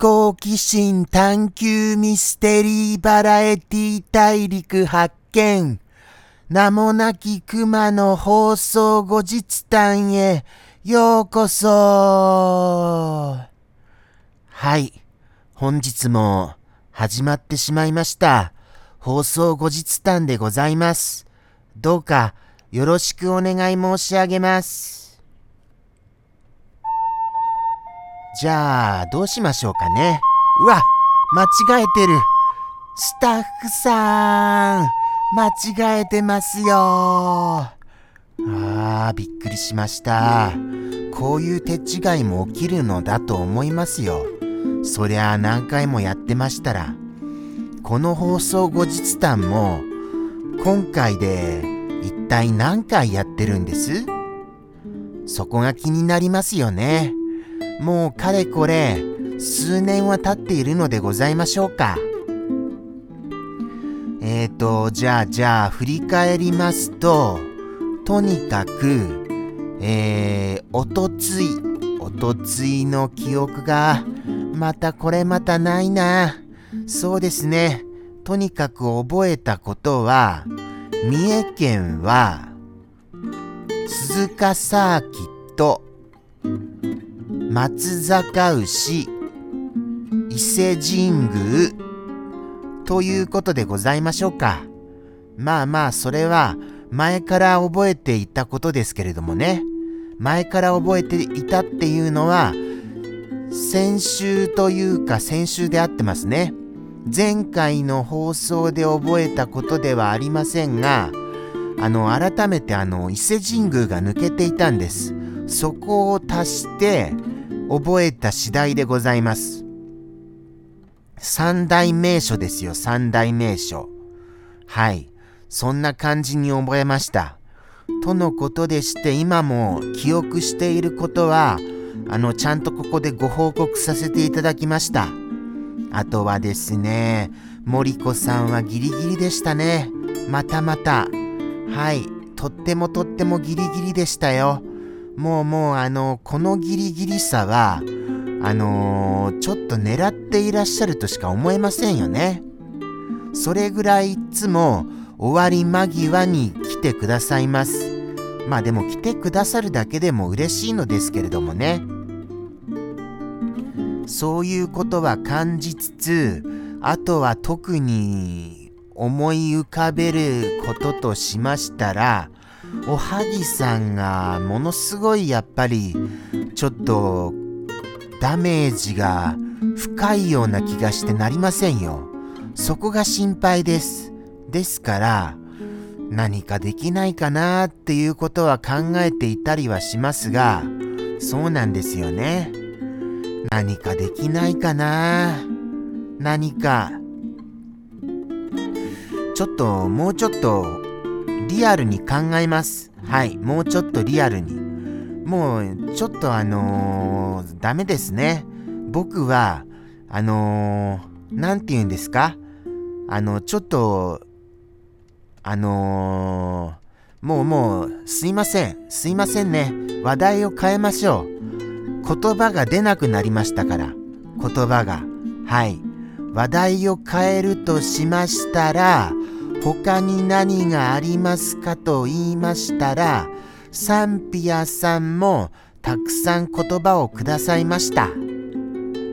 好奇心探求ミステリーバラエティ大陸発見。名もなき熊の放送後日談へようこそ。はい。本日も始まってしまいました。放送後日談でございます。どうかよろしくお願い申し上げます。じゃあ、どうしましょうかね。うわ、間違えてる。スタッフさん、間違えてますよ。ああ、びっくりしました。こういう手違いも起きるのだと思いますよ。そりゃあ何回もやってましたら。この放送後日談も、今回で一体何回やってるんです？そこが気になりますよね。もうかれこれ数年は経っているのでございましょうか。えーと、じゃあじゃあ振り返りますと、とにかく、えー、おとつい、おとついの記憶が、またこれまたないな。そうですね。とにかく覚えたことは、三重県は、鈴鹿サーキット、松坂牛伊勢神宮ということでございましょうか。まあまあそれは前から覚えていたことですけれどもね。前から覚えていたっていうのは先週というか先週であってますね。前回の放送で覚えたことではありませんが、あの、改めてあの、伊勢神宮が抜けていたんです。そこを足して、覚えた次第でございます。三大名所ですよ、三大名所。はい。そんな感じに覚えました。とのことでして今も記憶していることは、あの、ちゃんとここでご報告させていただきました。あとはですね、森子さんはギリギリでしたね。またまた。はい。とってもとってもギリギリでしたよ。もうもうあの、このギリギリさは、あのー、ちょっと狙っていらっしゃるとしか思えませんよね。それぐらいいつも終わり間際に来てくださいます。まあでも来てくださるだけでも嬉しいのですけれどもね。そういうことは感じつつ、あとは特に思い浮かべることとしましたら、おはぎさんがものすごいやっぱりちょっとダメージが深いような気がしてなりませんよ。そこが心配です。ですから何かできないかなっていうことは考えていたりはしますがそうなんですよね。何かできないかな何かちょっともうちょっとリアルに考えます。はい、もうちょっとリアルに。もう、ちょっとあのー、ダメですね。僕は、あのー、て言うんですか？あの、ちょっと、あのー、もうもう、すいません。すいませんね。話題を変えましょう。言葉が出なくなりましたから。言葉が。はい。話題を変えるとしましたら、他に何がありますかと言いましたら、サンピアさんもたくさん言葉をくださいました。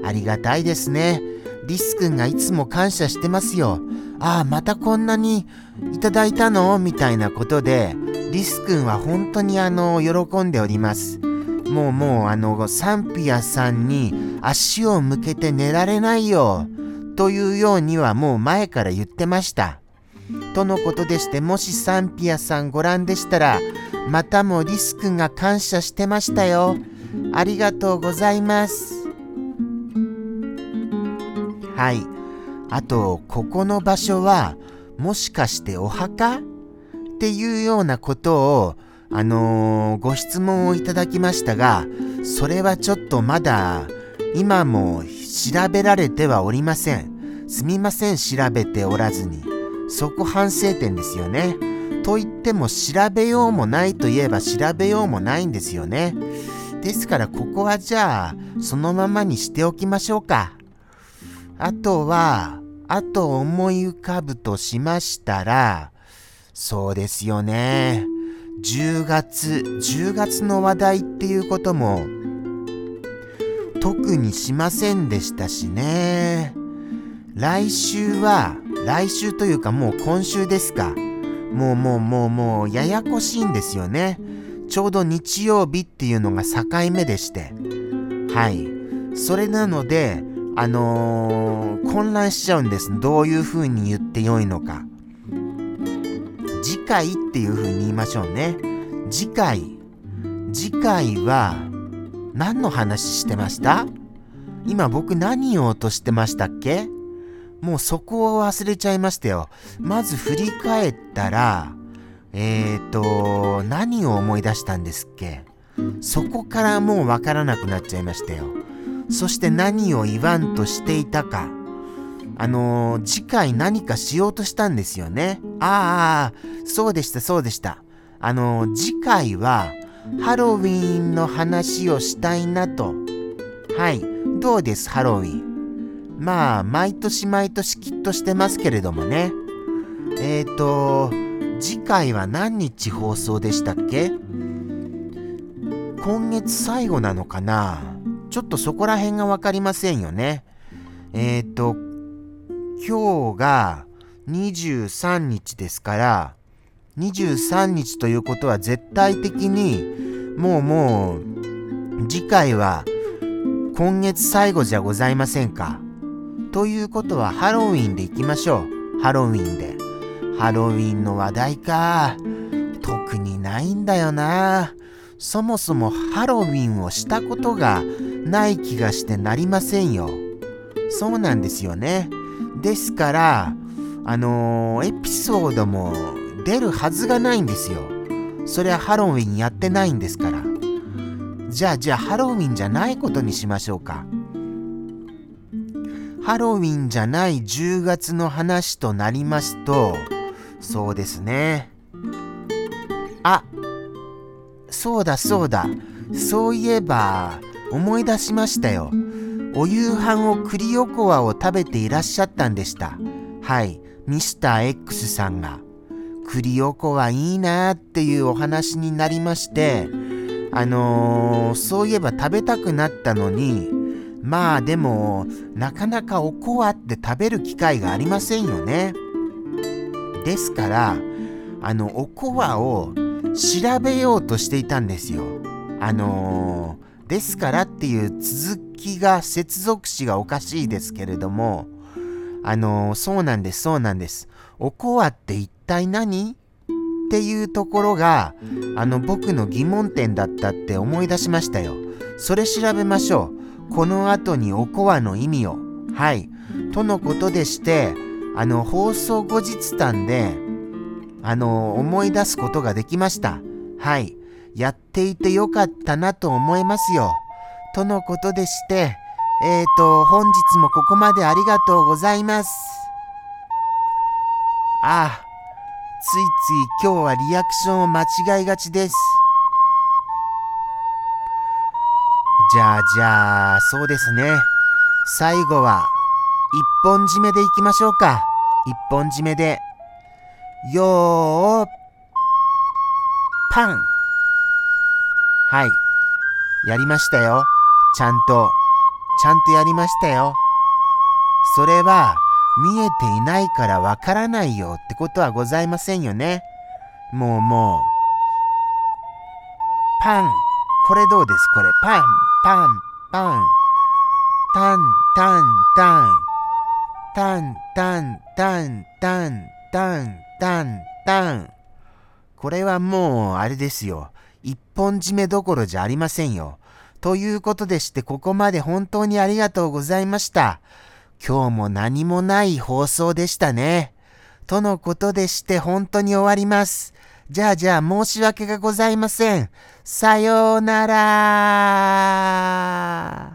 ありがたいですね。リス君がいつも感謝してますよ。ああ、またこんなにいただいたの？みたいなことで、リス君は本当にあの、喜んでおります。もうもうあの、サンピアさんに足を向けて寝られないよ。というようにはもう前から言ってました。とのことでしてもしサンピアさんご覧でしたらまたもリス君が感謝してましたよ。ありがとうございます。はい。あとここの場所はもしかしてお墓？っていうようなことをあのー、ご質問をいただきましたがそれはちょっとまだ今も調べられてはおりません。すみません調べておらずに。そこ反省点ですよね。と言っても調べようもないといえば調べようもないんですよね。ですからここはじゃあそのままにしておきましょうか。あとは、あと思い浮かぶとしましたら、そうですよね。10月、10月の話題っていうことも特にしませんでしたしね。来週は、来週というかもう今週ですか。もうもうもうもうややこしいんですよね。ちょうど日曜日っていうのが境目でして。はい。それなので、あのー、混乱しちゃうんです。どういう風に言ってよいのか。次回っていう風に言いましょうね。次回。次回は何の話してました？今僕何言おうとしてましたっけ？もうそこを忘れちゃいましたよ。まず振り返ったら、えーと、何を思い出したんですっけ？そこからもうわからなくなっちゃいましたよ。そして何を言わんとしていたか。あのー、次回何かしようとしたんですよね。ああ、そうでした、そうでした。あのー、次回はハロウィンの話をしたいなと。はい、どうですハロウィン？まあ、毎年毎年きっとしてますけれどもね。えーと、次回は何日放送でしたっけ？今月最後なのかな？ちょっとそこら辺がわかりませんよね。えっ、ー、と、今日が23日ですから、23日ということは絶対的にもうもう次回は今月最後じゃございませんか。ということはハロウィンでいきましょう。ハロウィンで。ハロウィンの話題か。特にないんだよな。そもそもハロウィンをしたことがない気がしてなりませんよ。そうなんですよね。ですから、あのー、エピソードも出るはずがないんですよ。それはハロウィンやってないんですから。じゃあじゃあハロウィンじゃないことにしましょうか。ハロウィンじゃない10月の話となりますと、そうですね。あ、そうだそうだ。そういえば、思い出しましたよ。お夕飯を栗おこわを食べていらっしゃったんでした。はい、ミスター X さんが。栗おこはいいなっていうお話になりまして、あのー、そういえば食べたくなったのに、まあでも、なかなかおこわって食べる機会がありませんよね。ですから、あの、おこわを調べようとしていたんですよ。あのー、ですからっていう続きが、接続詞がおかしいですけれども、あのー、そうなんです、そうなんです。おこわって一体何っていうところが、あの、僕の疑問点だったって思い出しましたよ。それ調べましょう。この後におこわの意味を。はい。とのことでして、あの、放送後日談で、あの、思い出すことができました。はい。やっていてよかったなと思いますよ。とのことでして、えーと、本日もここまでありがとうございます。ああ、ついつい今日はリアクションを間違いがちです。じゃあじゃあ、そうですね。最後は一本締めでいきましょうか。一本締めで。よー、パン。はい。やりましたよ。ちゃんと。ちゃんとやりましたよ。それは、見えていないからわからないよってことはございませんよね。もうもう。パン。これどうです？これ。パン、パン、パン。タン、タン、タン。タンタンタンタンタンタンタン。これはもうあれですよ。一本締めどころじゃありませんよ。ということでしてここまで本当にありがとうございました。今日も何もない放送でしたね。とのことでして本当に終わります。じゃあじゃあ申し訳がございません。さようなら